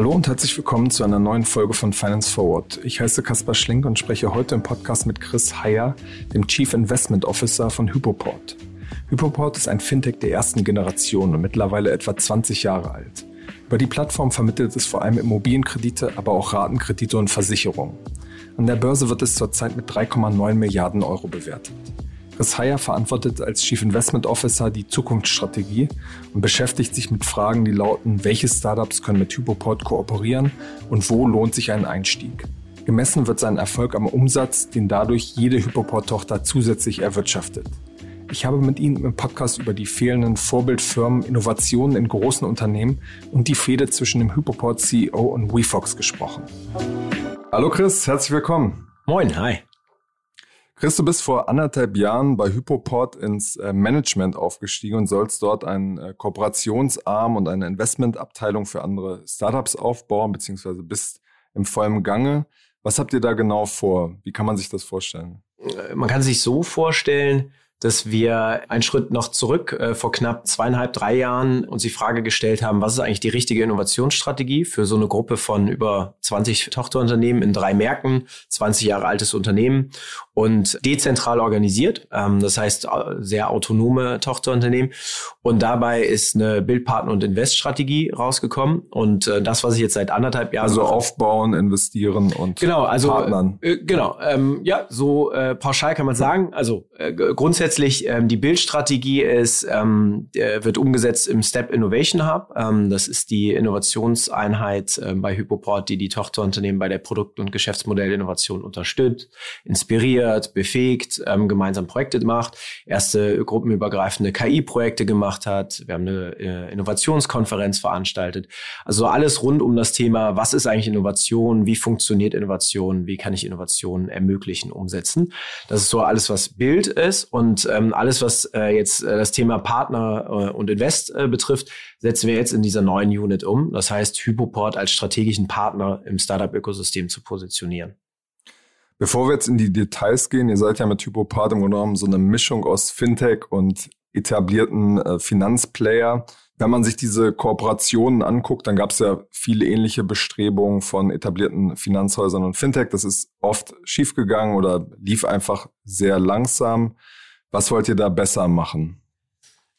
Hallo und herzlich willkommen zu einer neuen Folge von Finance Forward. Ich heiße Kaspar Schlink und spreche heute im Podcast mit Chris Heyer, dem Chief Investment Officer von Hypoport. Hypoport ist ein Fintech der ersten Generation und mittlerweile etwa 20 Jahre alt. Über die Plattform vermittelt es vor allem Immobilienkredite, aber auch Ratenkredite und Versicherungen. An der Börse wird es zurzeit mit 3,9 Milliarden Euro bewertet. Chris Heyer verantwortet als Chief Investment Officer die Zukunftsstrategie und beschäftigt sich mit Fragen, die lauten, welche Startups können mit Hypoport kooperieren und wo lohnt sich ein Einstieg. Gemessen wird sein Erfolg am Umsatz, den dadurch jede Hypoport-Tochter zusätzlich erwirtschaftet. Ich habe mit Ihnen im Podcast über die fehlenden Vorbildfirmen, Innovationen in großen Unternehmen und die Fehde zwischen dem Hypoport CEO und WeFox gesprochen. Hallo Chris, herzlich willkommen. Moin, hi. Chris, du bist vor anderthalb Jahren bei Hypoport ins äh, Management aufgestiegen und sollst dort einen äh, Kooperationsarm und eine Investmentabteilung für andere Startups aufbauen, beziehungsweise bist im vollen Gange. Was habt ihr da genau vor? Wie kann man sich das vorstellen? Äh, man kann sich so vorstellen, dass wir einen Schritt noch zurück äh, vor knapp zweieinhalb, drei Jahren uns die Frage gestellt haben, was ist eigentlich die richtige Innovationsstrategie für so eine Gruppe von über 20 Tochterunternehmen in drei Märkten, 20 Jahre altes Unternehmen und dezentral organisiert, ähm, das heißt sehr autonome Tochterunternehmen. Und dabei ist eine Bildpartner- und Investstrategie rausgekommen und äh, das, was ich jetzt seit anderthalb Jahren... Also aufbauen, investieren und genau, also, Partnern. Äh, genau, ähm, ja, so äh, pauschal kann man sagen. Also äh, grundsätzlich grundsätzlich ähm, die Bildstrategie ist, ähm, wird umgesetzt im Step Innovation Hub. Ähm, das ist die Innovationseinheit ähm, bei Hypoport, die die Tochterunternehmen bei der Produkt- und Geschäftsmodellinnovation unterstützt, inspiriert, befähigt, ähm, gemeinsam Projekte macht, erste gruppenübergreifende KI-Projekte gemacht hat. Wir haben eine äh, Innovationskonferenz veranstaltet. Also alles rund um das Thema, was ist eigentlich Innovation, wie funktioniert Innovation, wie kann ich Innovation ermöglichen, umsetzen. Das ist so alles, was Bild ist und ähm, alles, was äh, jetzt äh, das Thema Partner äh, und Invest äh, betrifft, setzen wir jetzt in dieser neuen Unit um. Das heißt, Hypoport als strategischen Partner im Startup-Ökosystem zu positionieren. Bevor wir jetzt in die Details gehen, ihr seid ja mit Hypoport im Grunde genommen so eine Mischung aus Fintech und etablierten äh, Finanzplayer. Wenn man sich diese Kooperationen anguckt, dann gab es ja viele ähnliche Bestrebungen von etablierten Finanzhäusern und Fintech. Das ist oft schiefgegangen oder lief einfach sehr langsam. Was wollt ihr da besser machen?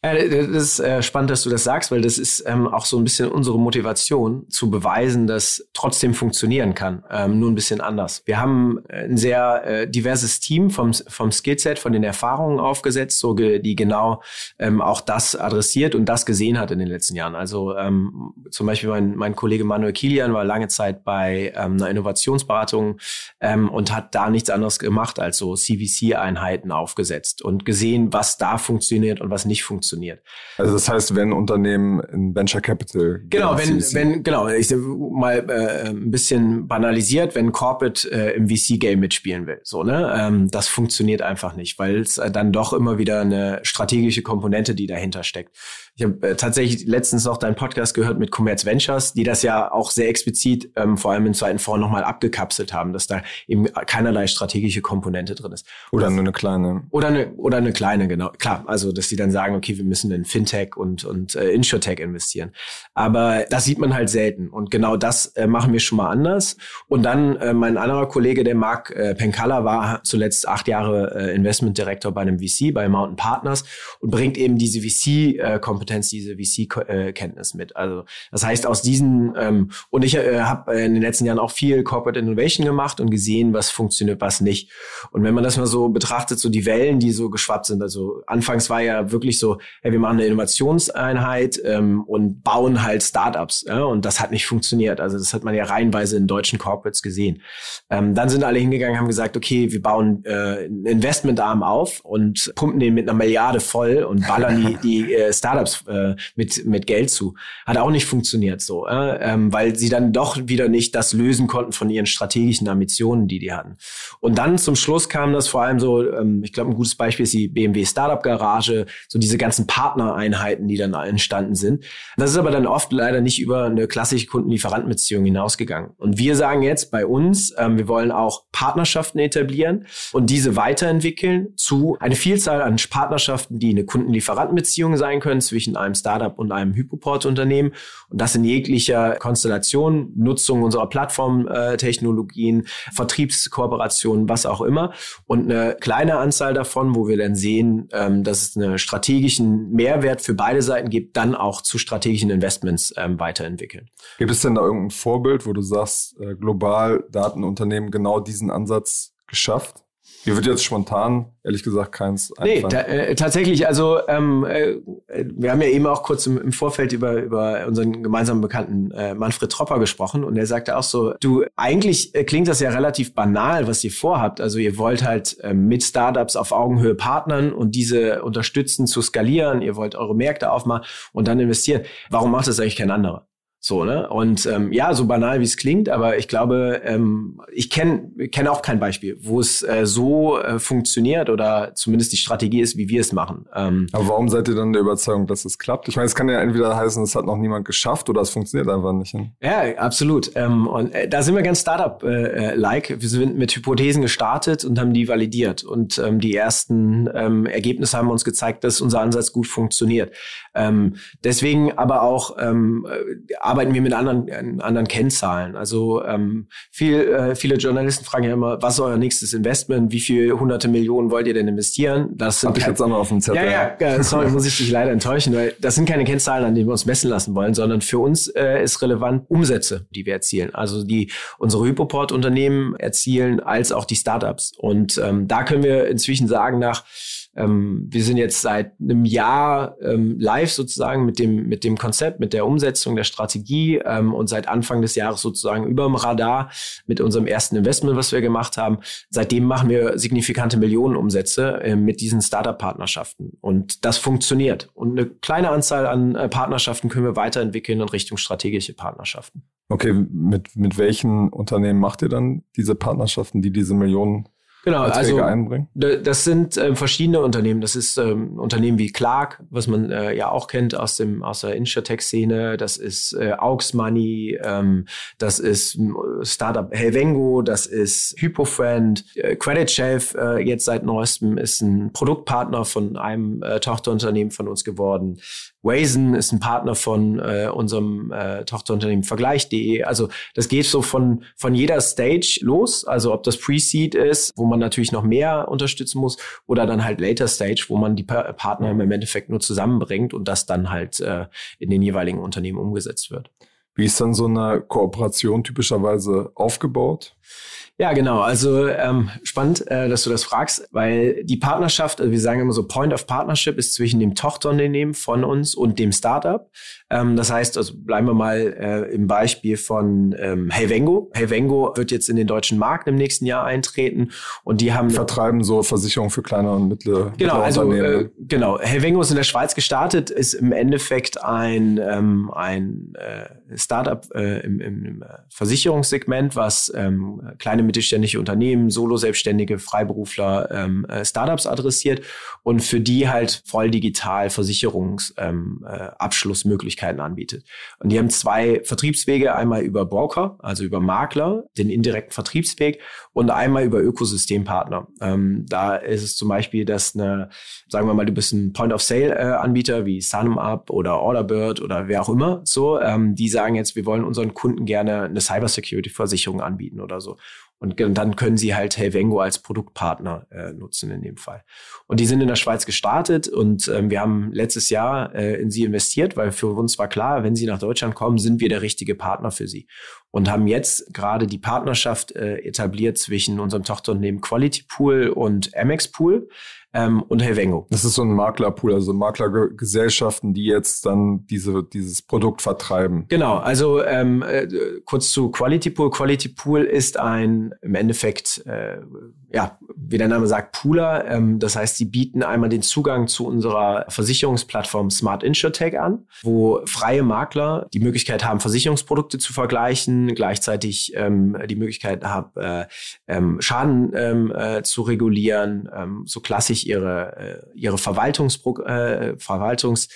Äh, das ist äh, spannend, dass du das sagst, weil das ist ähm, auch so ein bisschen unsere Motivation, zu beweisen, dass trotzdem funktionieren kann, ähm, nur ein bisschen anders. Wir haben ein sehr äh, diverses Team vom, vom Skillset, von den Erfahrungen aufgesetzt, so ge die genau ähm, auch das adressiert und das gesehen hat in den letzten Jahren. Also ähm, zum Beispiel mein, mein Kollege Manuel Kilian war lange Zeit bei ähm, einer Innovationsberatung ähm, und hat da nichts anderes gemacht als so CVC-Einheiten aufgesetzt und gesehen, was da funktioniert und was nicht funktioniert funktioniert. Also das heißt, wenn Unternehmen in Venture Capital genau, wenn wenn genau, ich mal äh, ein bisschen banalisiert, wenn Corporate äh, im VC Game mitspielen will, so ne, ähm, das funktioniert einfach nicht, weil es äh, dann doch immer wieder eine strategische Komponente, die dahinter steckt. Ich habe äh, tatsächlich letztens noch deinen Podcast gehört mit Commerz Ventures, die das ja auch sehr explizit, ähm, vor allem im zweiten Fonds, nochmal abgekapselt haben, dass da eben keinerlei strategische Komponente drin ist. Oder nur eine kleine. Oder eine, oder eine kleine, genau. Klar, also dass die dann sagen, okay, wir müssen in Fintech und, und äh, Insurtech investieren. Aber das sieht man halt selten. Und genau das äh, machen wir schon mal anders. Und dann äh, mein anderer Kollege, der Marc äh, Penkala, war zuletzt acht Jahre äh, Investment Director bei einem VC, bei Mountain Partners und bringt eben diese VC-Komponente Kompetenz, diese VC-Kenntnis mit. Also das heißt, aus diesen, ähm, und ich äh, habe in den letzten Jahren auch viel Corporate Innovation gemacht und gesehen, was funktioniert, was nicht. Und wenn man das mal so betrachtet, so die Wellen, die so geschwappt sind, also anfangs war ja wirklich so, hey, wir machen eine Innovationseinheit ähm, und bauen halt Startups. Ja, und das hat nicht funktioniert. Also das hat man ja reihenweise in deutschen Corporates gesehen. Ähm, dann sind alle hingegangen, haben gesagt, okay, wir bauen äh, einen Investmentarm auf und pumpen den mit einer Milliarde voll und ballern die, die äh, Startups Äh, mit, mit Geld zu. Hat auch nicht funktioniert so, äh, ähm, weil sie dann doch wieder nicht das lösen konnten von ihren strategischen Ambitionen, die die hatten. Und dann zum Schluss kam das vor allem so, ähm, ich glaube, ein gutes Beispiel ist die BMW Startup Garage, so diese ganzen Partnereinheiten, die dann entstanden sind. Das ist aber dann oft leider nicht über eine klassische Kundenlieferantenbeziehung hinausgegangen. Und wir sagen jetzt bei uns, ähm, wir wollen auch Partnerschaften etablieren und diese weiterentwickeln zu eine Vielzahl an Partnerschaften, die eine Kundenlieferantenbeziehung sein können zwischen einem Startup und einem Hypoport-Unternehmen und das in jeglicher Konstellation, Nutzung unserer Plattformtechnologien, Vertriebskooperationen, was auch immer und eine kleine Anzahl davon, wo wir dann sehen, ähm, dass es einen strategischen Mehrwert für beide Seiten gibt, dann auch zu strategischen Investments ähm, weiterentwickeln. Gibt es denn da irgendein Vorbild, wo du sagst, äh, global Datenunternehmen genau diesen Ansatz geschafft? Mir wird jetzt spontan, ehrlich gesagt, keins einfallen. Nee, ta äh, tatsächlich, also ähm, äh, wir haben ja eben auch kurz im, im, Vorfeld über, über unseren gemeinsamen Bekannten äh, Manfred Tropper gesprochen und er sagte auch so, du, eigentlich äh, klingt das ja relativ banal, was ihr vorhabt. Also ihr wollt halt äh, mit Startups auf Augenhöhe partnern und diese unterstützen zu skalieren, ihr wollt eure Märkte aufmachen und dann investieren. Warum macht das eigentlich kein anderer? So, ne? Und ähm, ja, so banal wie es klingt, aber ich glaube, ähm, ich kenne kenn auch kein Beispiel, wo es äh, so äh, funktioniert oder zumindest die Strategie ist, wie wir es machen. Ähm, aber warum seid ihr dann der Überzeugung, dass es klappt? Ich meine, es kann ja entweder heißen, es hat noch niemand geschafft oder es funktioniert einfach nicht. Ne? Ja, absolut. Ähm, und äh, da sind wir ganz Startup-like. Äh, wir sind mit Hypothesen gestartet und haben die validiert. Und ähm, die ersten ähm, Ergebnisse haben uns gezeigt, dass unser Ansatz gut funktioniert. Ähm, deswegen aber auch ähm, arbeiten wir mit anderen, anderen Kennzahlen. Also ähm, viel, äh, viele Journalisten fragen ja immer, was ist euer nächstes Investment? Wie viele hunderte Millionen wollt ihr denn investieren? Das sind Hab ich jetzt auch noch auf dem Zettel. Ja, ja, sorry, muss ich dich leider enttäuschen, weil das sind keine Kennzahlen, an denen wir uns messen lassen wollen, sondern für uns äh, ist relevant Umsätze, die wir erzielen. Also die unsere Hypoport-Unternehmen erzielen, als auch die Startups. Und ähm, da können wir inzwischen sagen, nach ähm, wir sind jetzt seit einem Jahr ähm, live sozusagen mit dem, mit dem Konzept, mit der Umsetzung der Strategie ähm, und seit Anfang des Jahres sozusagen über dem Radar mit unserem ersten Investment, was wir gemacht haben. Seitdem machen wir signifikante Millionenumsätze äh, mit diesen Startup-Partnerschaften. Und das funktioniert. Und eine kleine Anzahl an äh, Partnerschaften können wir weiterentwickeln in Richtung strategische Partnerschaften. Okay, mit, mit welchen Unternehmen macht ihr dann diese Partnerschaften, die diese Millionen Genau, also einbringen? das sind äh, verschiedene Unternehmen. Das ist ähm, Unternehmen wie Clark, was man äh, ja auch kennt aus dem aus der Insurtech-Szene. Das ist äh, Aux Money, ähm, das ist äh, Startup Helvengo, das ist Hypofriend, äh, Credit Shelf äh, jetzt seit neuestem ist ein Produktpartner von einem äh, Tochterunternehmen von uns geworden. Wazen ist ein Partner von äh, unserem äh, Tochterunternehmen Vergleich.de. Also das geht so von, von jeder Stage los. Also ob das Pre-Seed ist, wo man natürlich noch mehr unterstützen muss, oder dann halt Later Stage, wo man die pa Partner im Endeffekt nur zusammenbringt und das dann halt äh, in den jeweiligen Unternehmen umgesetzt wird. Wie ist dann so eine Kooperation typischerweise aufgebaut? Ja, genau. Also ähm, spannend, äh, dass du das fragst, weil die Partnerschaft, also wir sagen immer so, Point of Partnership ist zwischen dem Tochterunternehmen von uns und dem Startup. Ähm, das heißt, also bleiben wir mal äh, im Beispiel von ähm, Helvengo. Helvengo wird jetzt in den deutschen Markt im nächsten Jahr eintreten und die haben vertreiben so Versicherungen für kleine und mittlere genau, also äh, genau. Helvengo ist in der Schweiz gestartet, ist im Endeffekt ein ähm, ein äh, Startup äh, im, im Versicherungssegment, was ähm, kleine mittelständische Unternehmen, Solo-Selbstständige, Freiberufler, ähm, äh, Startups adressiert und für die halt voll digital Versicherungsabschlussmöglichkeiten ähm, äh, anbietet. Und die haben zwei Vertriebswege, einmal über Broker, also über Makler, den indirekten Vertriebsweg und einmal über Ökosystempartner. Ähm, da ist es zum Beispiel, dass eine, sagen wir mal, du bist ein Point-of-Sale-Anbieter äh, wie SunUp oder Orderbird oder wer auch immer, so, ähm, die sagen jetzt, wir wollen unseren Kunden gerne eine Cybersecurity-Versicherung anbieten oder so. Und dann können sie halt Helvengo als Produktpartner äh, nutzen in dem Fall. Und die sind in der Schweiz gestartet und ähm, wir haben letztes Jahr äh, in sie investiert, weil für uns war klar, wenn sie nach Deutschland kommen, sind wir der richtige Partner für sie. Und haben jetzt gerade die Partnerschaft äh, etabliert zwischen unserem Tochterunternehmen Quality Pool und Amex Pool ähm, und Helvengo. Das ist so ein Maklerpool, also Maklergesellschaften, die jetzt dann diese, dieses Produkt vertreiben. Genau, also ähm, äh, kurz zu Quality Pool. Quality Pool ist ein im Endeffekt äh, ja, wie der Name sagt, Pooler. Ähm, das heißt, sie bieten einmal den Zugang zu unserer Versicherungsplattform Smart InsurTech an, wo freie Makler die Möglichkeit haben, Versicherungsprodukte zu vergleichen, gleichzeitig ähm, die Möglichkeit haben, äh, ähm, Schaden ähm, äh, zu regulieren, ähm, so klassisch ihre, äh, ihre Verwaltungspro äh, Verwaltungs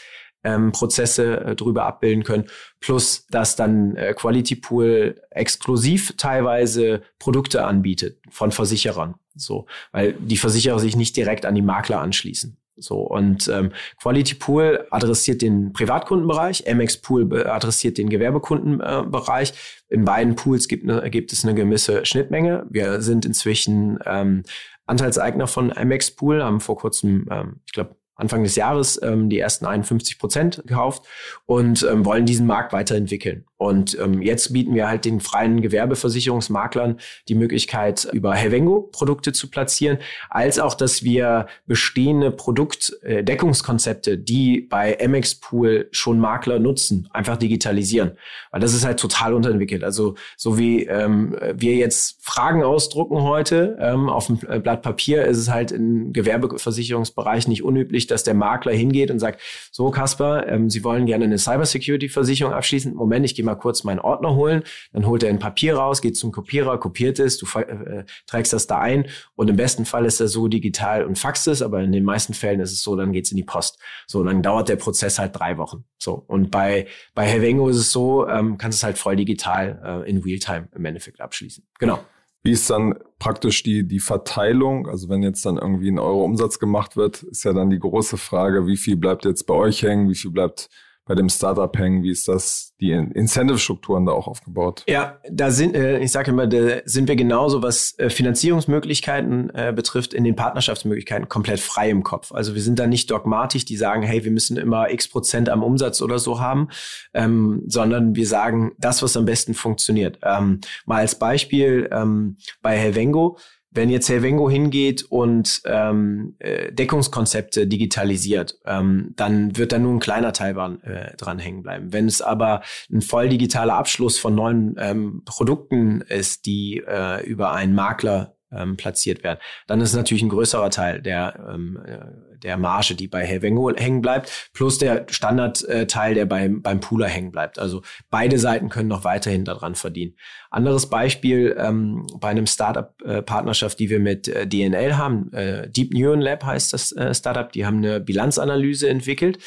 ähm, Prozesse äh, drüber abbilden können, plus dass dann äh, Quality Pool exklusiv teilweise Produkte anbietet von Versicherern, so, weil die Versicherer sich nicht direkt an die Makler anschließen. So und ähm, Quality Pool adressiert den Privatkundenbereich, MX Pool adressiert den Gewerbekundenbereich. In beiden Pools gibt, ne, gibt es eine gewisse Schnittmenge. Wir sind inzwischen ähm, Anteilseigner von MX Pool, haben vor kurzem, ähm, ich glaube Anfang des Jahres ähm, die ersten 51 Prozent gekauft und ähm, wollen diesen Markt weiterentwickeln. Und ähm, jetzt bieten wir halt den freien Gewerbeversicherungsmaklern die Möglichkeit, über Helvengo Produkte zu platzieren, als auch, dass wir bestehende Produktdeckungskonzepte, äh, die bei MX Pool schon Makler nutzen, einfach digitalisieren. Weil das ist halt total unterentwickelt. Also so wie ähm, wir jetzt Fragen ausdrucken heute ähm, auf dem Blatt Papier, ist es halt im Gewerbeversicherungsbereich nicht unüblich, dass der Makler hingeht und sagt, so Kasper, ähm, Sie wollen gerne eine Cybersecurity-Versicherung abschließen. Moment, ich gehe mal kurz meinen Ordner holen. Dann holt er ein Papier raus, geht zum Kopierer, kopiert es, du äh, trägst das da ein und im besten Fall ist er so digital und faxt es, aber in den meisten Fällen ist es so, dann geht's in die Post. So, dann dauert der Prozess halt drei Wochen. So, und bei, bei Helvengo ist es so, ähm, kannst es halt voll digital äh, in Realtime im Endeffekt abschließen. Genau. Wie ist dann praktisch die, die Verteilung? Also wenn jetzt dann irgendwie ein Euro Umsatz gemacht wird, ist ja dann die große Frage, wie viel bleibt jetzt bei euch hängen, wie viel bleibt bei dem Startup hängen? Wie ist das, die Incentive-Strukturen da auch aufgebaut? Ja, da sind, äh, ich sage immer, da sind wir genauso, was äh, Finanzierungsmöglichkeiten äh, betrifft, in den Partnerschaftsmöglichkeiten komplett frei im Kopf. Also wir sind da nicht dogmatisch, die sagen, hey, wir müssen immer x Prozent am Umsatz oder so haben, ähm, sondern wir sagen, das, was am besten funktioniert. Ähm, mal als Beispiel ähm, bei Helvengo, wenn jetzt Helvengo hingeht und ähm, äh, Deckungskonzepte digitalisiert, ähm, dann wird da nur ein kleiner Teil dran, äh, dran hängen bleiben. Wenn es aber ein voll digitaler Abschluss von neuen ähm, Produkten ist, die äh, über einen Makler ähm, platziert werden. Dann ist es natürlich ein größerer Teil der, ähm, äh, der Marge, die bei Helvengo hängen bleibt, plus der Standardteil, der beim, beim Pooler hängen bleibt. Also beide Seiten können noch weiterhin daran verdienen. Anderes Beispiel ähm, bei einem Startup-Partnerschaft, die wir mit äh, DNL haben, äh, Deep Neuron Lab heißt das äh, Startup, die haben eine Bilanzanalyse entwickelt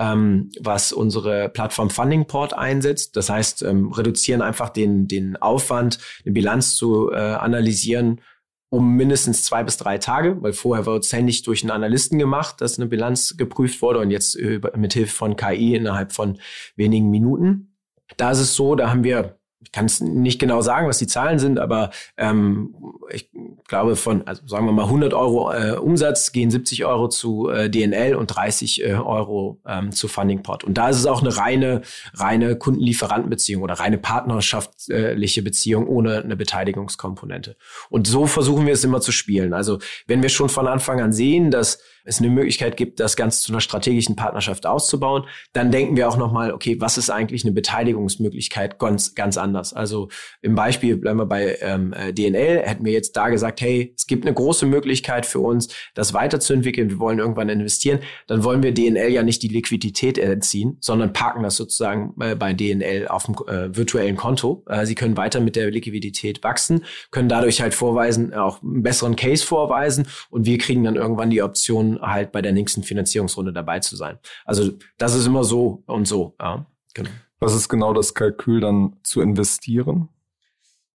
ähm, was unsere Plattform Fundingport einsetzt. Das heißt, ähm, reduzieren einfach den, den Aufwand, eine Bilanz zu äh, analysieren um mindestens zwei bis drei Tage, weil vorher wird es händisch durch einen Analysten gemacht, dass eine Bilanz geprüft wurde und jetzt mit Hilfe von KI innerhalb von wenigen Minuten. Da ist es so, da haben wir ich kann es nicht genau sagen, was die Zahlen sind, aber ähm, ich glaube von, also sagen wir mal 100 Euro äh, Umsatz gehen 70 Euro zu äh, DNL und 30 äh, Euro ähm, zu Fundingport. Und da ist es auch eine reine, reine Kundenlieferantenbeziehung oder reine partnerschaftliche Beziehung ohne eine Beteiligungskomponente. Und so versuchen wir es immer zu spielen. Also wenn wir schon von Anfang an sehen, dass es eine Möglichkeit gibt, das Ganze zu einer strategischen Partnerschaft auszubauen, dann denken wir auch nochmal, okay, was ist eigentlich eine Beteiligungsmöglichkeit ganz, ganz anders? Also im Beispiel bleiben wir bei ähm, äh, DNL, hätten wir jetzt da gesagt, hey, es gibt eine große Möglichkeit für uns, das weiterzuentwickeln, wir wollen irgendwann investieren, dann wollen wir DNL ja nicht die Liquidität entziehen, sondern parken das sozusagen äh, bei DNL auf dem äh, virtuellen Konto. Äh, sie können weiter mit der Liquidität wachsen, können dadurch halt vorweisen, auch einen besseren Case vorweisen und wir kriegen dann irgendwann die Option, halt bei der nächsten Finanzierungsrunde dabei zu sein. Also das ist immer so und so. Ja, genau. Was ist genau das Kalkül dann zu investieren?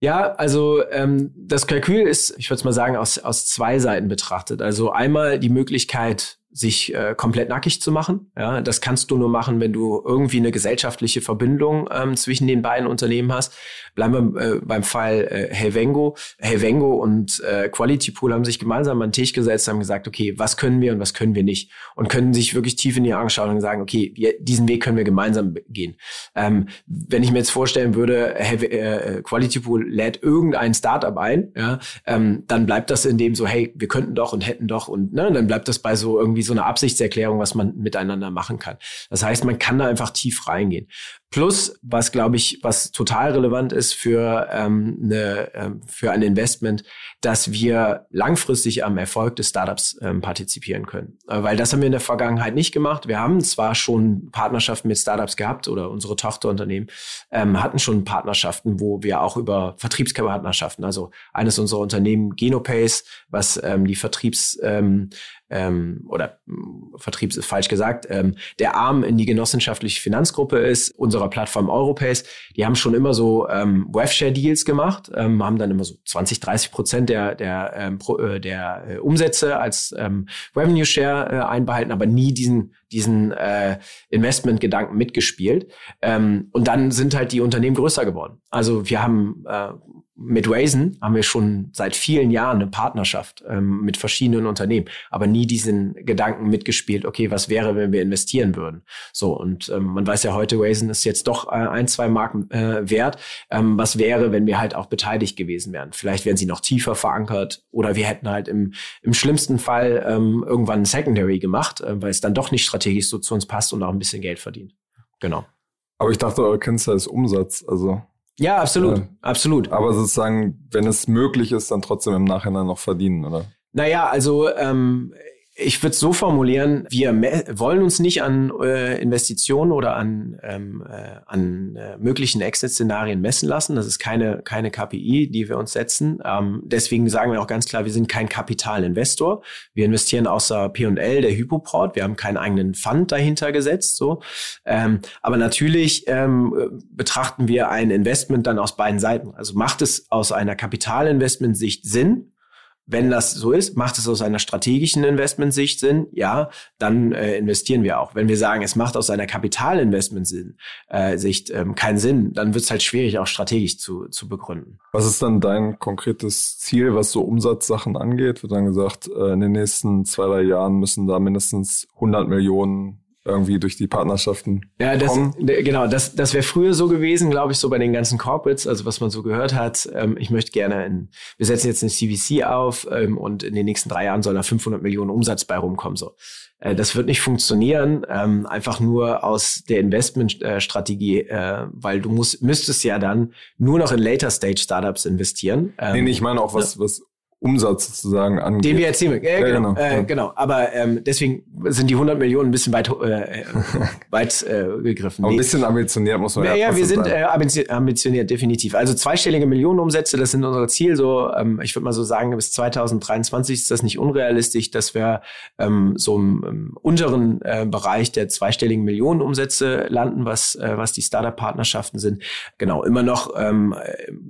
Ja, also ähm, das Kalkül ist, ich würde es mal sagen, aus, aus zwei Seiten betrachtet. Also einmal die Möglichkeit, sich äh, komplett nackig zu machen. Ja, das kannst du nur machen, wenn du irgendwie eine gesellschaftliche Verbindung ähm, zwischen den beiden Unternehmen hast. Bleiben wir äh, beim Fall äh, Helvengo. Helvengo und äh, Quality Pool haben sich gemeinsam an den Tisch gesetzt, haben gesagt, okay, was können wir und was können wir nicht? Und können sich wirklich tief in die Augen schauen und sagen, okay, wir, diesen Weg können wir gemeinsam gehen. Ähm, wenn ich mir jetzt vorstellen würde, Helv äh, Quality Pool lädt irgendein Startup ein, ja, ähm, dann bleibt das in dem so, hey, wir könnten doch und hätten doch und ne, dann bleibt das bei so irgendwie so eine Absichtserklärung, was man miteinander machen kann. Das heißt, man kann da einfach tief reingehen. Plus, was glaube ich, was total relevant ist für, ähm, eine, ähm, für ein Investment, dass wir langfristig am Erfolg des Startups ähm, partizipieren können. Äh, weil das haben wir in der Vergangenheit nicht gemacht. Wir haben zwar schon Partnerschaften mit Startups gehabt oder unsere Tochterunternehmen ähm, hatten schon Partnerschaften, wo wir auch über Vertriebspartnerschaften, also eines unserer Unternehmen Genopace, was ähm, die Vertriebs ähm, ähm, oder äh, Vertriebs ist falsch gesagt, ähm, der Arm in die genossenschaftliche Finanzgruppe ist, unserer Plattform Europace. Die haben schon immer so ähm, Webshare-Deals gemacht, ähm, haben dann immer so 20, 30 Prozent der, der, ähm, pro, äh, der äh, Umsätze als ähm, Revenue Share äh, einbehalten, aber nie diesen, diesen äh, Investment-Gedanken mitgespielt. Ähm, und dann sind halt die Unternehmen größer geworden. Also wir haben äh, mit Raisin haben wir schon seit vielen Jahren eine Partnerschaft ähm, mit verschiedenen Unternehmen, aber nie diesen Gedanken mitgespielt, okay, was wäre, wenn wir investieren würden? So, und ähm, man weiß ja heute, Raisin ist jetzt doch äh, ein, zwei Marken äh, wert. Ähm, was wäre, wenn wir halt auch beteiligt gewesen wären? Vielleicht wären sie noch tiefer verankert oder wir hätten halt im, im schlimmsten Fall ähm, irgendwann ein Secondary gemacht, äh, weil es dann doch nicht strategisch so zu uns passt und auch ein bisschen Geld verdient. Genau. Aber ich dachte, eure Kennzahl ist Umsatz, also ja, absolut, ja. absolut. Aber sozusagen, wenn es möglich ist, dann trotzdem im Nachhinein noch verdienen, oder? Naja, also ähm, ich würde es so formulieren, wir wollen uns nicht an äh, Investitionen oder an, ähm, äh, an äh, möglichen Exit-Szenarien messen lassen. Das ist keine, keine KPI, die wir uns setzen. Ähm, deswegen sagen wir auch ganz klar, wir sind kein Kapitalinvestor. Wir investieren außer P&L der Hypoport. Wir haben keinen eigenen Fund dahinter gesetzt. So. Ähm, aber natürlich ähm, betrachten wir ein Investment dann aus beiden Seiten. Also macht es aus einer Kapitalinvestment-Sicht Sinn, wenn das so ist, macht es aus einer strategischen Investmentsicht Sinn, ja, dann äh, investieren wir auch. Wenn wir sagen, es macht aus einer Kapitalinvestmentsicht äh, ähm, keinen Sinn, dann wird es halt schwierig, auch strategisch zu, zu begründen. Was ist dann dein konkretes Ziel, was so Umsatzsachen angeht? Wird dann gesagt, äh, in den nächsten zwei, drei Jahren müssen da mindestens 100 Millionen irgendwie durch die Partnerschaften ja, das, kommen. Genau, das, das wäre früher so gewesen, glaube ich, so bei den ganzen Corporates, also was man so gehört hat. Ähm, ich möchte gerne, in, wir setzen jetzt eine CVC auf ähm, und in den nächsten drei Jahren soll da 500 Millionen Umsatz bei rumkommen. So, äh, Das wird nicht funktionieren, ähm, einfach nur aus der Investmentstrategie, äh, weil du musst, müsstest ja dann nur noch in Later-Stage-Startups investieren. Ähm, nee, nee, ich meine auch was, ja. was Umsatz sozusagen angeht. Den wir erzielen. Äh, ja, genau, genau. Äh, genau. Aber ähm, deswegen sind die 100 Millionen ein bisschen weit, äh, weit äh, gegriffen. Aber ein bisschen ambitioniert muss man ja Ja, wir sind äh, ambitioniert, definitiv. Also zweistellige Millionenumsätze, das sind unser Ziel. So, ähm, ich würde mal so sagen, bis 2023 ist das nicht unrealistisch, dass wir ähm, so im, im unteren äh, Bereich der zweistelligen Millionenumsätze landen, was, äh, was die Startup-Partnerschaften sind. Genau, immer noch ähm,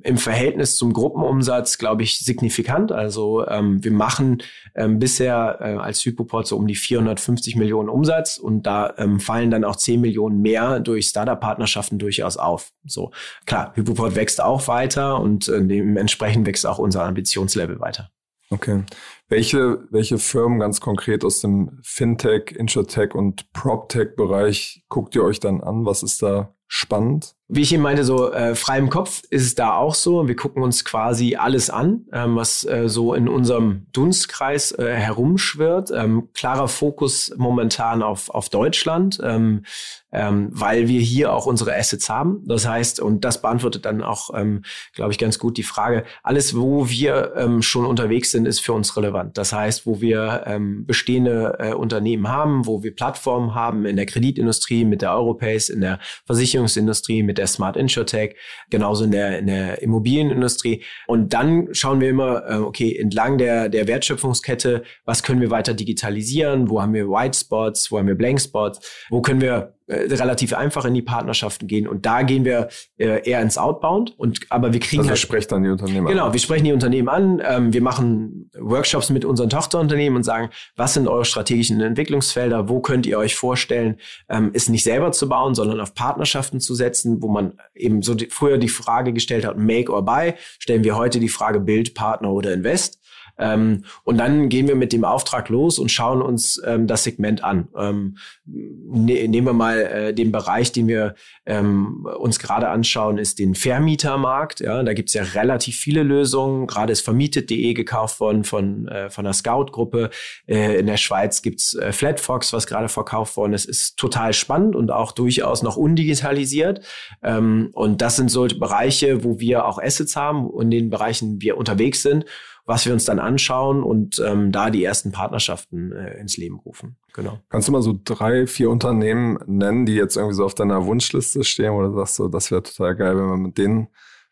im Verhältnis zum Gruppenumsatz, glaube ich, signifikant. Also also ähm, wir machen ähm, bisher äh, als Hypoport so um die 450 Millionen Umsatz und da ähm, fallen dann auch 10 Millionen mehr durch Startup-Partnerschaften durchaus auf. So klar, Hypoport wächst auch weiter und äh, dementsprechend wächst auch unser Ambitionslevel weiter. Okay. Welche, welche Firmen ganz konkret aus dem Fintech, Insurtech und PropTech-Bereich guckt ihr euch dann an? Was ist da spannend? Wie ich eben meinte, so äh, frei im Kopf ist es da auch so. Wir gucken uns quasi alles an, ähm, was äh, so in unserem Dunstkreis äh, herumschwirrt. Ähm, klarer Fokus momentan auf, auf Deutschland, ähm, ähm, weil wir hier auch unsere Assets haben. Das heißt, und das beantwortet dann auch, ähm, glaube ich, ganz gut die Frage, alles, wo wir ähm, schon unterwegs sind, ist für uns relevant. Das heißt, wo wir ähm, bestehende äh, Unternehmen haben, wo wir Plattformen haben in der Kreditindustrie, mit der Europace, in der Versicherungsindustrie, mit mit der Smart InsurTech, genauso in der, in der Immobilienindustrie. Und dann schauen wir immer, äh, okay, entlang der, der Wertschöpfungskette, was können wir weiter digitalisieren, wo haben wir White Spots, wo haben wir Blank Spots, wo können wir relativ einfach in die Partnerschaften gehen. Und da gehen wir äh, eher ins Outbound. Und aber wir kriegen also halt sprecht dann die Unternehmen genau an. wir sprechen die Unternehmen an. Ähm, wir machen Workshops mit unseren Tochterunternehmen und sagen was sind eure strategischen Entwicklungsfelder? Wo könnt ihr euch vorstellen ähm, es nicht selber zu bauen sondern auf Partnerschaften zu setzen wo man eben so die, früher die Frage gestellt hat Make or Buy. Stellen wir heute die Frage Build Partner oder Invest Ähm, und dann gehen wir mit dem Auftrag los und schauen uns ähm, das Segment an. Ähm, ne, nehmen wir mal äh, den Bereich, den wir ähm, uns gerade anschauen, ist den Vermietermarkt. Ja, da gibt's ja relativ viele Lösungen. Gerade ist vermietet.de gekauft worden von, äh, von der Scout-Gruppe. Äh, in der Schweiz gibt's äh, Flatfox, was gerade verkauft worden ist. Ist total spannend und auch durchaus noch undigitalisiert. Ähm, und das sind so Bereiche, wo wir auch Assets haben, in den Bereichen wir unterwegs sind was wir uns dann anschauen und ähm, da die ersten Partnerschaften äh, ins Leben rufen. Genau. Kannst du mal so drei, vier Unternehmen nennen, die jetzt irgendwie so auf deiner Wunschliste stehen, oder sagst du, das wäre total geil, wenn wir mit denen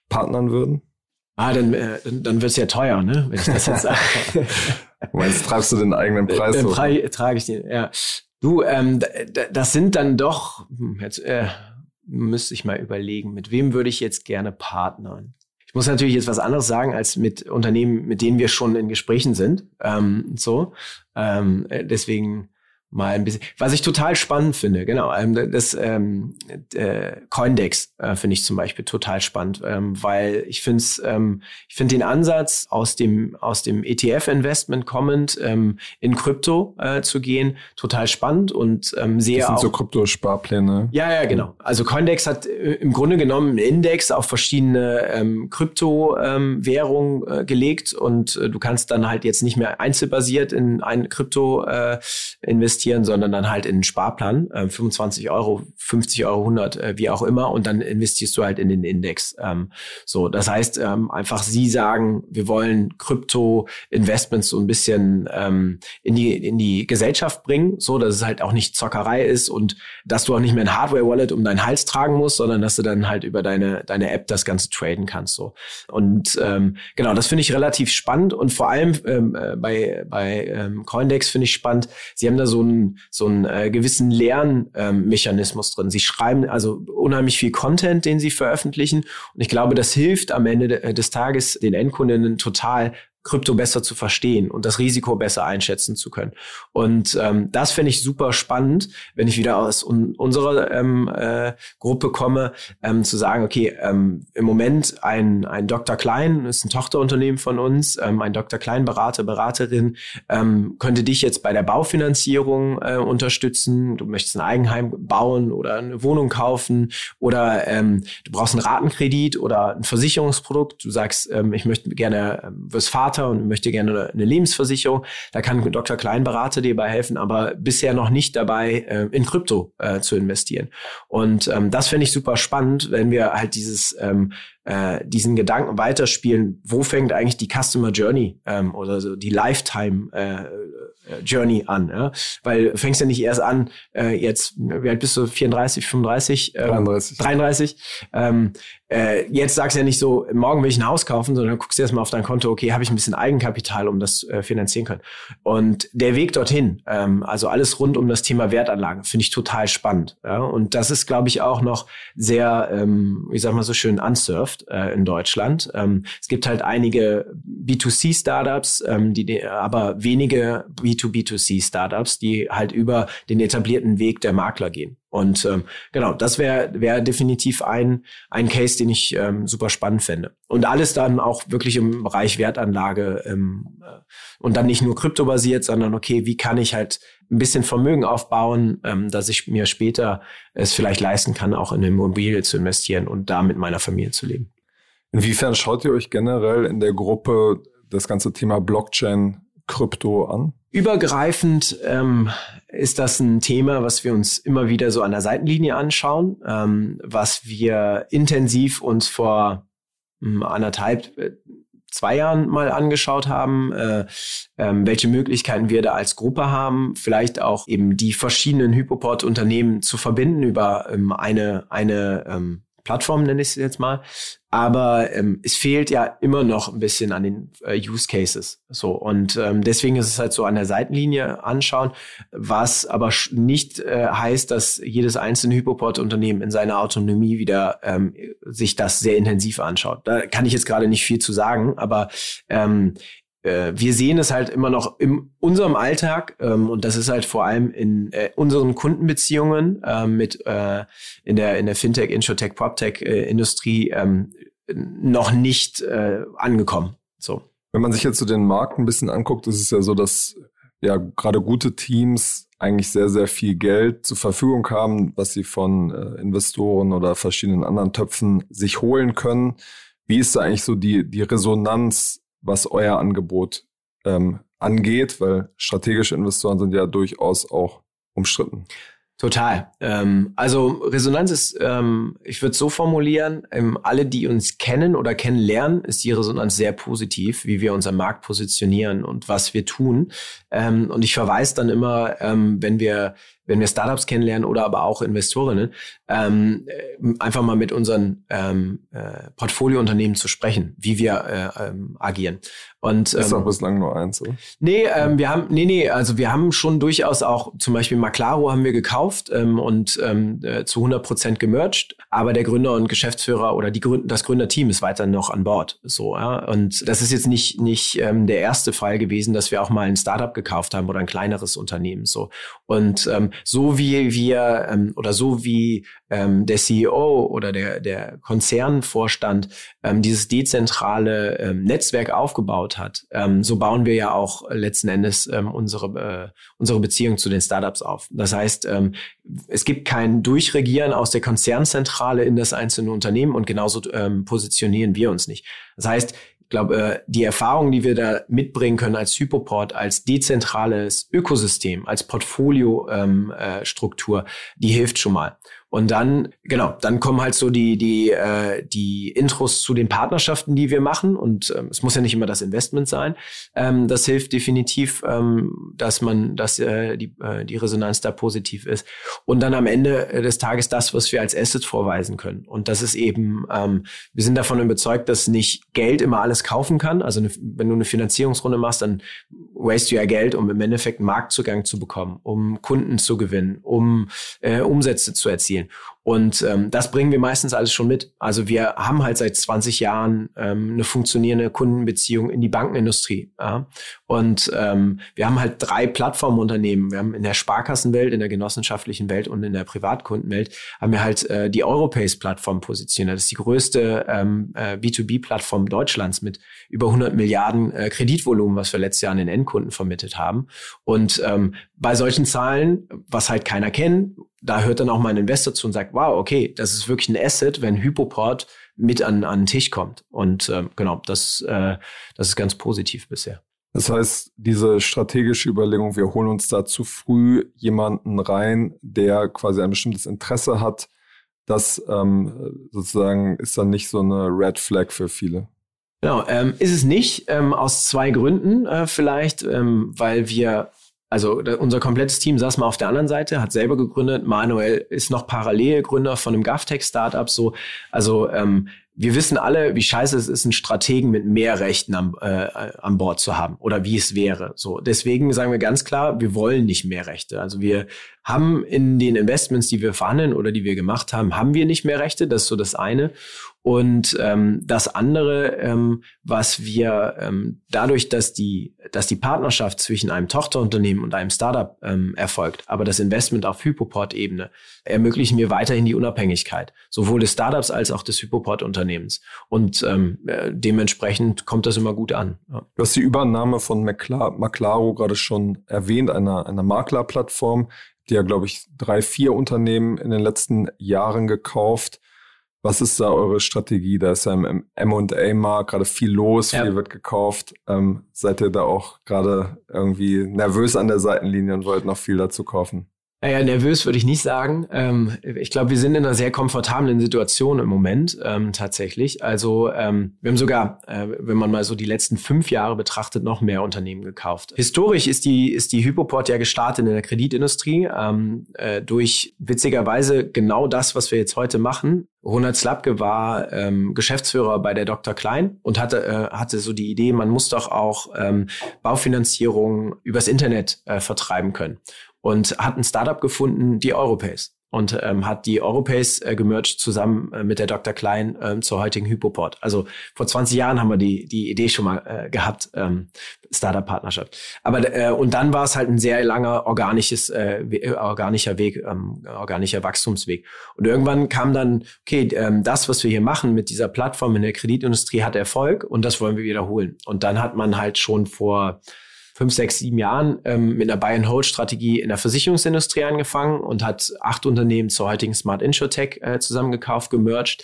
partnern würden? Ah, dann, äh, dann, dann wird es ja teuer, ne? Wenn ich das jetzt sage. Meinst treibst du den eigenen Preis? Den Preis trage ich den, ja. Du, ähm, das sind dann doch, hm, jetzt äh, müsste ich mal überlegen, mit wem würde ich jetzt gerne partnern? Ich muss natürlich jetzt was anderes sagen als mit Unternehmen, mit denen wir schon in Gesprächen sind. Ähm, so, ähm, äh, deswegen mal ein bisschen. Was ich total spannend finde, genau, ähm, das ähm, äh, Coindex äh, finde ich zum Beispiel total spannend, ähm, weil ich finde ähm, ich finde den Ansatz aus dem aus dem ETF-Investment kommend ähm, in Krypto äh, zu gehen total spannend und ähm, sehr das sind auch, so Krypto-Sparpläne. Ja, ja, genau. Also Coindex hat äh, im Grunde genommen einen Index auf verschiedene ähm, Krypto-Währungen ähm, äh, gelegt und äh, du kannst dann halt jetzt nicht mehr einzelbasiert in ein Krypto äh, investieren investieren, sondern dann halt in einen Sparplan, äh, 25 Euro, 50 Euro, 100, äh, wie auch immer, und dann investierst du halt in den Index. Ähm, so, das heißt ähm, einfach, Sie sagen, wir wollen Krypto-Investments so ein bisschen ähm, in die in die Gesellschaft bringen, so dass es halt auch nicht Zockerei ist und dass du auch nicht mehr ein Hardware-Wallet um deinen Hals tragen musst, sondern dass du dann halt über deine deine App das Ganze traden kannst. So und ähm, genau, das finde ich relativ spannend und vor allem ähm, äh, bei bei ähm, Coindex finde ich spannend. Sie haben da so ein einen, so einen äh, gewissen Lernmechanismus ähm, drin. Sie schreiben also unheimlich viel Content, den sie veröffentlichen. Und ich glaube, das hilft am Ende des Tages den Endkundinnen total, Krypto besser zu verstehen und das Risiko besser einschätzen zu können. Und ähm, das finde ich super spannend, wenn ich wieder aus un unserer ähm, äh, Gruppe komme, ähm, zu sagen, okay, ähm, im Moment ein, ein Dr. Klein, ist ein Tochterunternehmen von uns, ähm, ein Dr. Klein Berater, Beraterin, ähm, könnte dich jetzt bei der Baufinanzierung äh, unterstützen. Du möchtest ein Eigenheim bauen oder eine Wohnung kaufen oder ähm, du brauchst einen Ratenkredit oder ein Versicherungsprodukt. Du sagst, ähm, ich möchte gerne ähm, fürs Fahrrad Berater und möchte gerne eine Lebensversicherung. Da kann Dr. Klein Berater dir dabei helfen, aber bisher noch nicht dabei, äh, in Krypto äh, zu investieren. Und ähm, das finde ich super spannend, wenn wir halt dieses ähm, äh, diesen Gedanken weiterspielen, wo fängt eigentlich die Customer Journey ähm, oder so die Lifetime äh, Journey an. Ja? Weil du fängst ja nicht erst an, äh, jetzt, wie alt bist du, 34, 35? Ähm, 33. 33. Ähm, äh, jetzt sagst du ja nicht so, morgen will ich ein Haus kaufen, sondern guckst erstmal auf dein Konto, okay, habe ich ein bisschen Eigenkapital, um das äh, finanzieren können. Und der Weg dorthin, ähm, also alles rund um das Thema Wertanlagen, finde ich total spannend. Ja? Und das ist, glaube ich, auch noch sehr, ähm, wie sag mal so schön, unsurfed äh, in Deutschland. Ähm, es gibt halt einige B2C-Startups, ähm, die, aber wenige B2B2C-Startups, die halt über den etablierten Weg der Makler gehen. Und ähm, genau, das wäre wär definitiv ein, ein Case, den ich ähm, super spannend fände. Und alles dann auch wirklich im Bereich Wertanlage ähm, äh, und dann nicht nur kryptobasiert, sondern okay, wie kann ich halt ein bisschen Vermögen aufbauen, ähm, dass ich mir später es vielleicht leisten kann, auch in eine Immobilie zu investieren und da mit meiner Familie zu leben. Inwiefern schaut ihr euch generell in der Gruppe das ganze Thema Blockchain, Krypto an? Übergreifend ähm, ist das ein Thema, was wir uns immer wieder so an der Seitenlinie anschauen, ähm, was wir intensiv uns vor ähm, anderthalb, äh, zwei Jahren mal angeschaut haben, äh, ähm, welche Möglichkeiten wir da als Gruppe haben, vielleicht auch eben die verschiedenen Hypoport-Unternehmen zu verbinden über ähm, eine, eine ähm, Plattform, nenne ich es jetzt mal. Aber ähm, es fehlt ja immer noch ein bisschen an den äh, Use Cases. So und ähm, deswegen ist es halt so an der Seitenlinie anschauen, was aber nicht äh, heißt, dass jedes einzelne Hypoport-Unternehmen in seiner Autonomie wieder ähm, sich das sehr intensiv anschaut. Da kann ich jetzt gerade nicht viel zu sagen, aber ähm, äh, wir sehen es halt immer noch in unserem Alltag ähm, und das ist halt vor allem in äh, unseren Kundenbeziehungen äh, mit äh, in der in der Fintech, Insurtech, PropTech äh, Industrie ähm, noch nicht äh, angekommen. So. Wenn man sich jetzt so den Markt ein bisschen anguckt, ist es ja so, dass ja gerade gute Teams eigentlich sehr, sehr viel Geld zur Verfügung haben, was sie von äh, Investoren oder verschiedenen anderen Töpfen sich holen können. Wie ist da eigentlich so die, die Resonanz, was euer Angebot ähm, angeht? Weil strategische Investoren sind ja durchaus auch umstritten. Total. Ähm, also Resonanz ist, ähm, ich würde es so formulieren, ähm, alle, die uns kennen oder kennenlernen, ist die Resonanz sehr positiv, wie wir uns am Markt positionieren und was wir tun. Ähm, und ich verweise dann immer, ähm, wenn wir wenn wir Startups kennenlernen oder aber auch Investorinnen, ähm, äh, einfach mal mit unseren ähm, äh, Portfoliounternehmen zu sprechen, wie wir äh, ähm, agieren. Und, ähm, ist doch bislang nur eins, oder? Nee, ähm, wir haben, nee, nee, also wir haben schon durchaus auch, zum Beispiel Maclaro haben wir gekauft ähm, und ähm, äh, zu 100 Prozent gemerged, aber der Gründer und Geschäftsführer oder die Gründ das Gründerteam ist weiter noch an Bord. So, ja? Und das ist jetzt nicht, nicht ähm, der erste Fall gewesen, dass wir auch mal ein Startup gekauft haben oder ein kleineres Unternehmen. So. Und ähm, so wie wir ähm, oder so wie ähm, der CEO oder der, der Konzernvorstand ähm, dieses dezentrale ähm, Netzwerk aufgebaut hat, ähm, so bauen wir ja auch letzten Endes ähm, unsere, äh, unsere Beziehung zu den Startups auf. Das heißt, ähm, es gibt kein Durchregieren aus der Konzernzentrale in das einzelne Unternehmen und genauso ähm, positionieren wir uns nicht. Das heißt, glaube, äh, die Erfahrung, die wir da mitbringen können als Hypoport, als dezentrales Ökosystem, als Portfolio-Struktur, ähm, äh, die hilft schon mal. Und dann, genau, dann kommen halt so die, die, äh, die Intros zu den Partnerschaften, die wir machen. Und ähm, es muss ja nicht immer das Investment sein. Ähm, das hilft definitiv, ähm, dass man, dass äh, die, äh, die Resonanz da positiv ist. Und dann am Ende des Tages das, was wir als Asset vorweisen können. Und das ist eben, ähm, wir sind davon überzeugt, dass nicht Geld immer alles kaufen kann. Also eine, wenn du eine Finanzierungsrunde machst, dann waste ja Geld, um im Endeffekt Marktzugang zu bekommen, um Kunden zu gewinnen, um äh, Umsätze zu erzielen. Und ähm, das bringen wir meistens alles schon mit. Also wir haben halt seit 20 Jahren ähm, eine funktionierende Kundenbeziehung in die Bankenindustrie. Ja? Und ähm, wir haben halt drei Plattformunternehmen. Wir haben in der Sparkassenwelt, in der genossenschaftlichen Welt und in der Privatkundenwelt haben wir halt äh, die Europace-Plattform positioniert. Das ist die größte ähm, äh, B2B-Plattform Deutschlands mit über 100 Milliarden äh, Kreditvolumen, was wir letztes Jahr an den Endkunden vermittelt haben. Und ähm, bei solchen Zahlen, was halt keiner kennt, da hört dann auch mal ein Investor zu und sagt, wow, okay, das ist wirklich ein Asset, wenn Hypoport mit an, an den Tisch kommt. Und ähm, genau, das, äh, das ist ganz positiv bisher. Das heißt, diese strategische Überlegung, wir holen uns da zu früh jemanden rein, der quasi ein bestimmtes Interesse hat, das ähm, sozusagen ist dann nicht so eine Red Flag für viele. Genau, ähm, ist es nicht, ähm, aus zwei Gründen äh, vielleicht, ähm, weil wir also unser komplettes Team saß mal auf der anderen Seite, hat selber gegründet. Manuel ist noch parallel Gründer von einem GovTech-Startup. So, also ähm, wir wissen alle, wie scheiße es ist, einen Strategen mit mehr Rechten am, äh, an Bord zu haben oder wie es wäre. So, deswegen sagen wir ganz klar, wir wollen nicht mehr Rechte. Also wir haben in den Investments, die wir verhandeln oder die wir gemacht haben, haben wir nicht mehr Rechte. Das ist so das eine. Und ähm, das andere, ähm, was wir ähm, dadurch, dass die, dass die Partnerschaft zwischen einem Tochterunternehmen und einem Startup ähm, erfolgt, aber das Investment auf Hypoport-Ebene, ermöglichen wir weiterhin die Unabhängigkeit, sowohl des Startups als auch des Hypoport-Unternehmens. Und ähm, äh, dementsprechend kommt das immer gut an. Ja. Du hast die Übernahme von Maclaro gerade schon erwähnt, einer, einer Maklerplattform, die ja, glaube ich, drei, vier Unternehmen in den letzten Jahren gekauft. Was ist da eure Strategie? Da ist ja im M&A-Markt gerade viel los, ja. viel wird gekauft. Ähm, seid ihr da auch gerade irgendwie nervös an der Seitenlinie und wollt noch viel dazu kaufen? Naja, nervös würde ich nicht sagen. Ähm, ich glaube, wir sind in einer sehr komfortablen Situation im Moment ähm, tatsächlich. Also ähm, wir haben sogar, äh, wenn man mal so die letzten fünf Jahre betrachtet, noch mehr Unternehmen gekauft. Historisch ist die ist die Hypoport ja gestartet in der Kreditindustrie ähm, äh, durch witzigerweise genau das, was wir jetzt heute machen. Ronald Slapke war ähm, Geschäftsführer bei der Dr. Klein und hatte, äh, hatte so die Idee, man muss doch auch ähm, Baufinanzierung übers Internet äh, vertreiben können und hat ein Startup gefunden, die Europace. und ähm, hat die Europace äh, gemerged zusammen äh, mit der Dr. Klein ähm, zur heutigen Hypoport. Also vor 20 Jahren haben wir die, die Idee schon mal äh, gehabt, ähm, Startup-Partnerschaft. Aber äh, und dann war es halt ein sehr langer organisches, äh, organischer Weg, ähm, organischer Wachstumsweg. Und irgendwann kam dann, okay, ähm, das, was wir hier machen mit dieser Plattform in der Kreditindustrie, hat Erfolg und das wollen wir wiederholen. Und dann hat man halt schon vor fünf, sechs, sieben Jahren ähm, mit einer Buy-and-Hold-Strategie in der Versicherungsindustrie angefangen und hat acht Unternehmen zur heutigen Smart InsurTech äh, zusammengekauft, gemerged.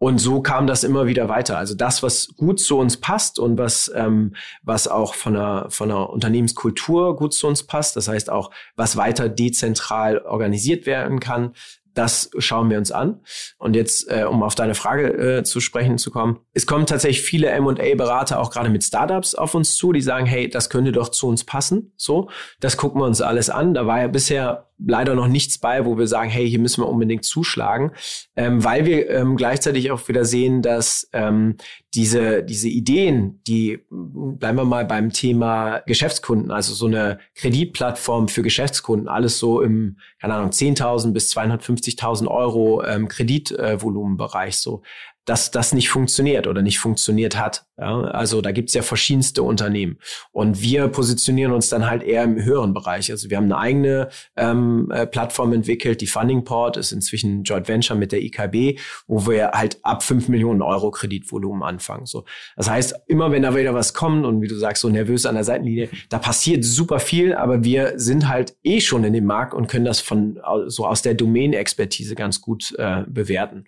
Und so kam das immer wieder weiter. Also das, was gut zu uns passt und was, ähm, was auch von der, von der Unternehmenskultur gut zu uns passt, das heißt auch, was weiter dezentral organisiert werden kann, das schauen wir uns an. Und jetzt, äh, um auf deine Frage äh, zu sprechen zu kommen, es kommen tatsächlich viele M&A-Berater auch gerade mit Startups auf uns zu, die sagen, hey, das könnte doch zu uns passen. So, das gucken wir uns alles an. Da war ja bisher leider noch nichts bei, wo wir sagen, hey, hier müssen wir unbedingt zuschlagen, ähm, weil wir ähm, gleichzeitig auch wieder sehen, dass ähm, diese, diese Ideen, die, bleiben wir mal beim Thema Geschäftskunden, also so eine Kreditplattform für Geschäftskunden, alles so im, keine Ahnung, 10.000 bis 250.000 Euro ähm, Kreditvolumenbereich, so dass das nicht funktioniert oder nicht funktioniert hat. Ja, also da gibt's ja verschiedenste Unternehmen. Und wir positionieren uns dann halt eher im höheren Bereich. Also wir haben eine eigene ähm, äh, Plattform entwickelt, die Funding Port ist inzwischen Joint Venture mit der IKB, wo wir halt ab fünf Millionen Euro Kreditvolumen anfangen. So, Das heißt, immer wenn da wieder was kommt und wie du sagst, so nervös an der Seitenlinie, da passiert super viel, aber wir sind halt eh schon in dem Markt und können das von so aus der Domain-Expertise ganz gut äh, bewerten.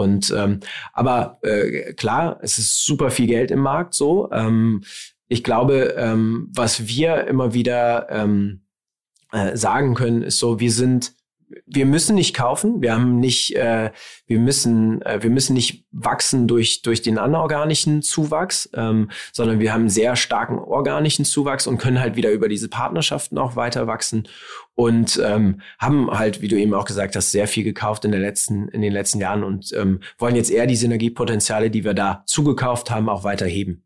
Und ähm, aber äh, klar, es ist super viel Geld im Markt so. Ähm, ich glaube, ähm, was wir immer wieder ähm, äh, sagen können, ist so, wir sind wir müssen nicht kaufen, wir haben nicht, äh, wir müssen, äh, wir müssen nicht wachsen durch durch den anorganischen Zuwachs, ähm, sondern wir haben sehr starken organischen Zuwachs und können halt wieder über diese Partnerschaften auch weiter wachsen und ähm, haben halt, wie du eben auch gesagt hast, sehr viel gekauft in der letzten in den letzten Jahren und ähm, wollen jetzt eher die Synergiepotenziale, die wir da zugekauft haben, auch weiter heben.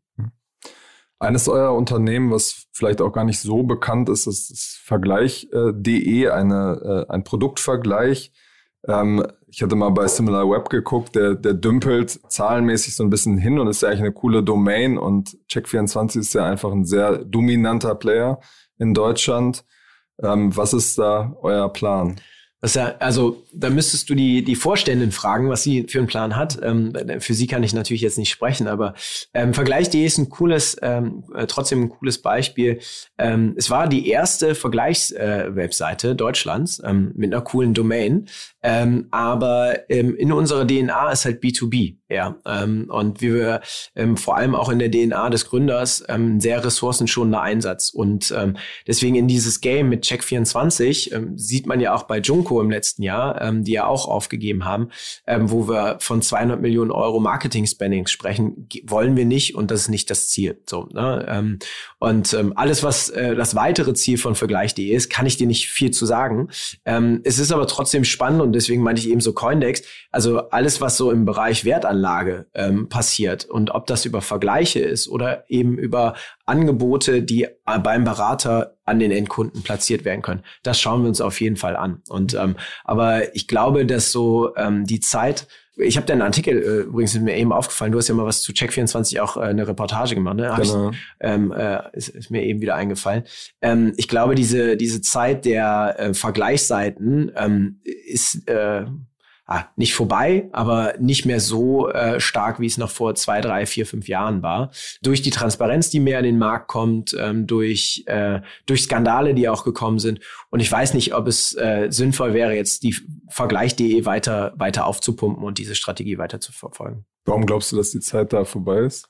Eines eurer Unternehmen, was vielleicht auch gar nicht so bekannt ist, ist, ist Vergleich.de, eine, äh, ein Produktvergleich. Ähm, ich hatte mal bei SimilarWeb geguckt, der, der dümpelt zahlenmäßig so ein bisschen hin und ist ja eigentlich eine coole Domain und Check24 ist ja einfach ein sehr dominanter Player in Deutschland. Ähm, was ist da euer Plan? Das ja, also da müsstest du die, die Vorständin fragen, was sie für einen Plan hat. Ähm, für sie kann ich natürlich jetzt nicht sprechen, aber ähm, Vergleich.de ist ein cooles, ähm, äh, trotzdem ein cooles Beispiel. Ähm, es war die erste Vergleichswebseite äh, Deutschlands ähm, mit einer coolen Domain. Ähm, aber ähm, in unserer DNA ist halt B2B, ja. Ähm, und wir ähm, vor allem auch in der DNA des Gründers ähm, sehr ressourcenschonender Einsatz. Und ähm, deswegen in dieses Game mit Check24 ähm, sieht man ja auch bei Junko im letzten Jahr, ähm, die ja auch aufgegeben haben, ähm, wo wir von 200 Millionen Euro Marketing-Spending sprechen, wollen wir nicht und das ist nicht das Ziel. So, ne? ähm, und ähm, alles, was äh, das weitere Ziel von Vergleich.de ist, kann ich dir nicht viel zu sagen. Ähm, es ist aber trotzdem spannend und deswegen meinte ich eben so Coindex. Also alles, was so im Bereich Wertanlage ähm, passiert und ob das über Vergleiche ist oder eben über Angebote, die äh, beim Berater an den Endkunden platziert werden können. Das schauen wir uns auf jeden Fall an. Und ähm, aber ich glaube, dass so ähm, die Zeit ich habe deinen Artikel, äh, übrigens ist mir eben aufgefallen, du hast ja mal was zu Check24 auch äh, eine Reportage gemacht, ne? Genau. Ich, ähm, äh, ist, ist mir eben wieder eingefallen. Ähm, ich glaube, diese, diese Zeit der äh, Vergleichsseiten ähm, ist äh, ah, nicht vorbei, aber nicht mehr so äh, stark, wie es noch vor zwei, drei, vier, fünf Jahren war. Durch die Transparenz, die mehr in den Markt kommt, ähm, durch, äh, durch Skandale, die auch gekommen sind. Und ich weiß nicht, ob es äh, sinnvoll wäre, jetzt die Vergleich.de weiter, weiter aufzupumpen und diese Strategie weiter zu verfolgen. Warum glaubst du, dass die Zeit da vorbei ist?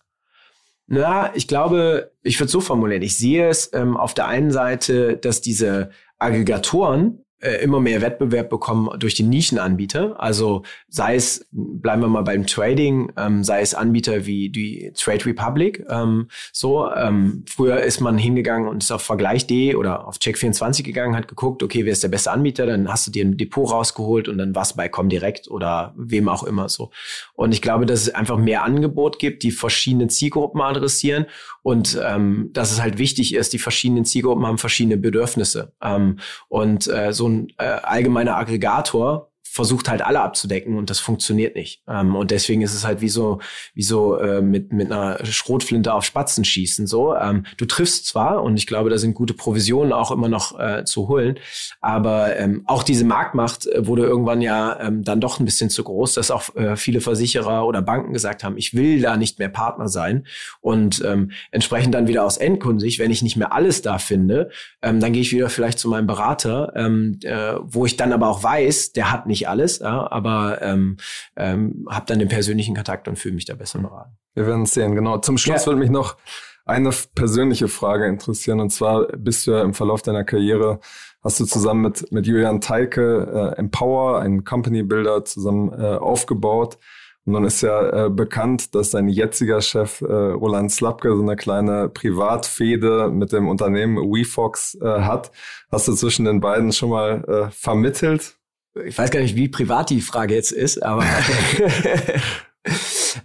Na, ich glaube, ich würde so formulieren. Ich sehe es ähm, auf der einen Seite, dass diese Aggregatoren immer mehr Wettbewerb bekommen durch die Nischenanbieter. Also sei es, bleiben wir mal beim Trading, ähm, sei es Anbieter wie die Trade Republic. Ähm, so, ähm, früher ist man hingegangen und ist auf Vergleich.de oder auf Check24 gegangen, hat geguckt, okay, wer ist der beste Anbieter? Dann hast du dir ein Depot rausgeholt und dann was bei Comdirect oder wem auch immer so. Und ich glaube, dass es einfach mehr Angebot gibt, die verschiedene Zielgruppen adressieren und ähm, dass es halt wichtig ist, die verschiedenen Zielgruppen haben verschiedene Bedürfnisse. Ähm, und äh, so ein äh, allgemeiner Aggregator versucht halt alle abzudecken und das funktioniert nicht. Ähm, und deswegen ist es halt wie so, wie so äh, mit, mit einer Schrotflinte auf Spatzen schießen. So, ähm, du triffst zwar und ich glaube, da sind gute Provisionen auch immer noch äh, zu holen, aber ähm, auch diese Marktmacht äh, wurde irgendwann ja ähm, dann doch ein bisschen zu groß, dass auch äh, viele Versicherer oder Banken gesagt haben, ich will da nicht mehr Partner sein und ähm, entsprechend dann wieder aus Endkundig, wenn ich nicht mehr alles da finde, ähm, dann gehe ich wieder vielleicht zu meinem Berater, ähm, äh, wo ich dann aber auch weiß, der hat nicht alles, ja, aber ähm, ähm, habe dann den persönlichen Kontakt und fühle mich da besser beraten. Wir werden es sehen, genau. Zum Schluss ja. würde mich noch eine persönliche Frage interessieren. Und zwar bist du ja im Verlauf deiner Karriere, hast du zusammen mit, mit Julian Teike äh, Empower, einen Company Builder, zusammen äh, aufgebaut. Und dann ist ja äh, bekannt, dass dein jetziger Chef äh, Roland Slapke so eine kleine Privatfehde mit dem Unternehmen WeFox äh, hat. Hast du zwischen den beiden schon mal äh, vermittelt? Ich weiß gar nicht, wie privat die Frage jetzt ist, aber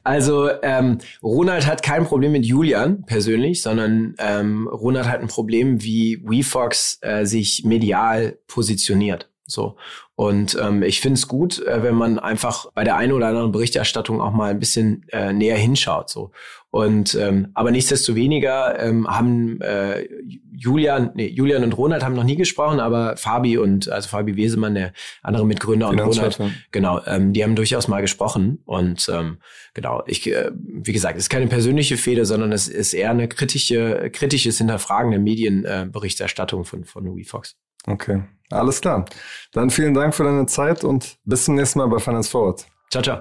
Also ähm, Ronald hat kein Problem mit Julian persönlich, sondern ähm, Ronald hat ein Problem, wie WeFox äh, sich medial positioniert. So. Und ähm, ich finde es gut, äh, wenn man einfach bei der einen oder anderen Berichterstattung auch mal ein bisschen äh, näher hinschaut. So. Und ähm, aber nichtsdestoweniger ähm, haben äh, Julian, nee, Julian und Ronald haben noch nie gesprochen, aber Fabi und also Fabi Wesemann, der andere Mitgründer und Ronald, genau, ähm, die haben durchaus mal gesprochen. Und ähm, genau, ich, äh, wie gesagt, es ist keine persönliche Fehde, sondern es ist eher eine kritische, kritisches Hinterfragen der Medienberichterstattung äh, von von WeFox. Okay, alles klar. Dann vielen Dank für deine Zeit und bis zum nächsten Mal bei Finance Forward. Ciao, ciao.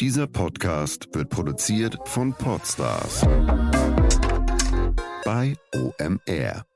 Dieser Podcast wird produziert von Podstars bei OMR.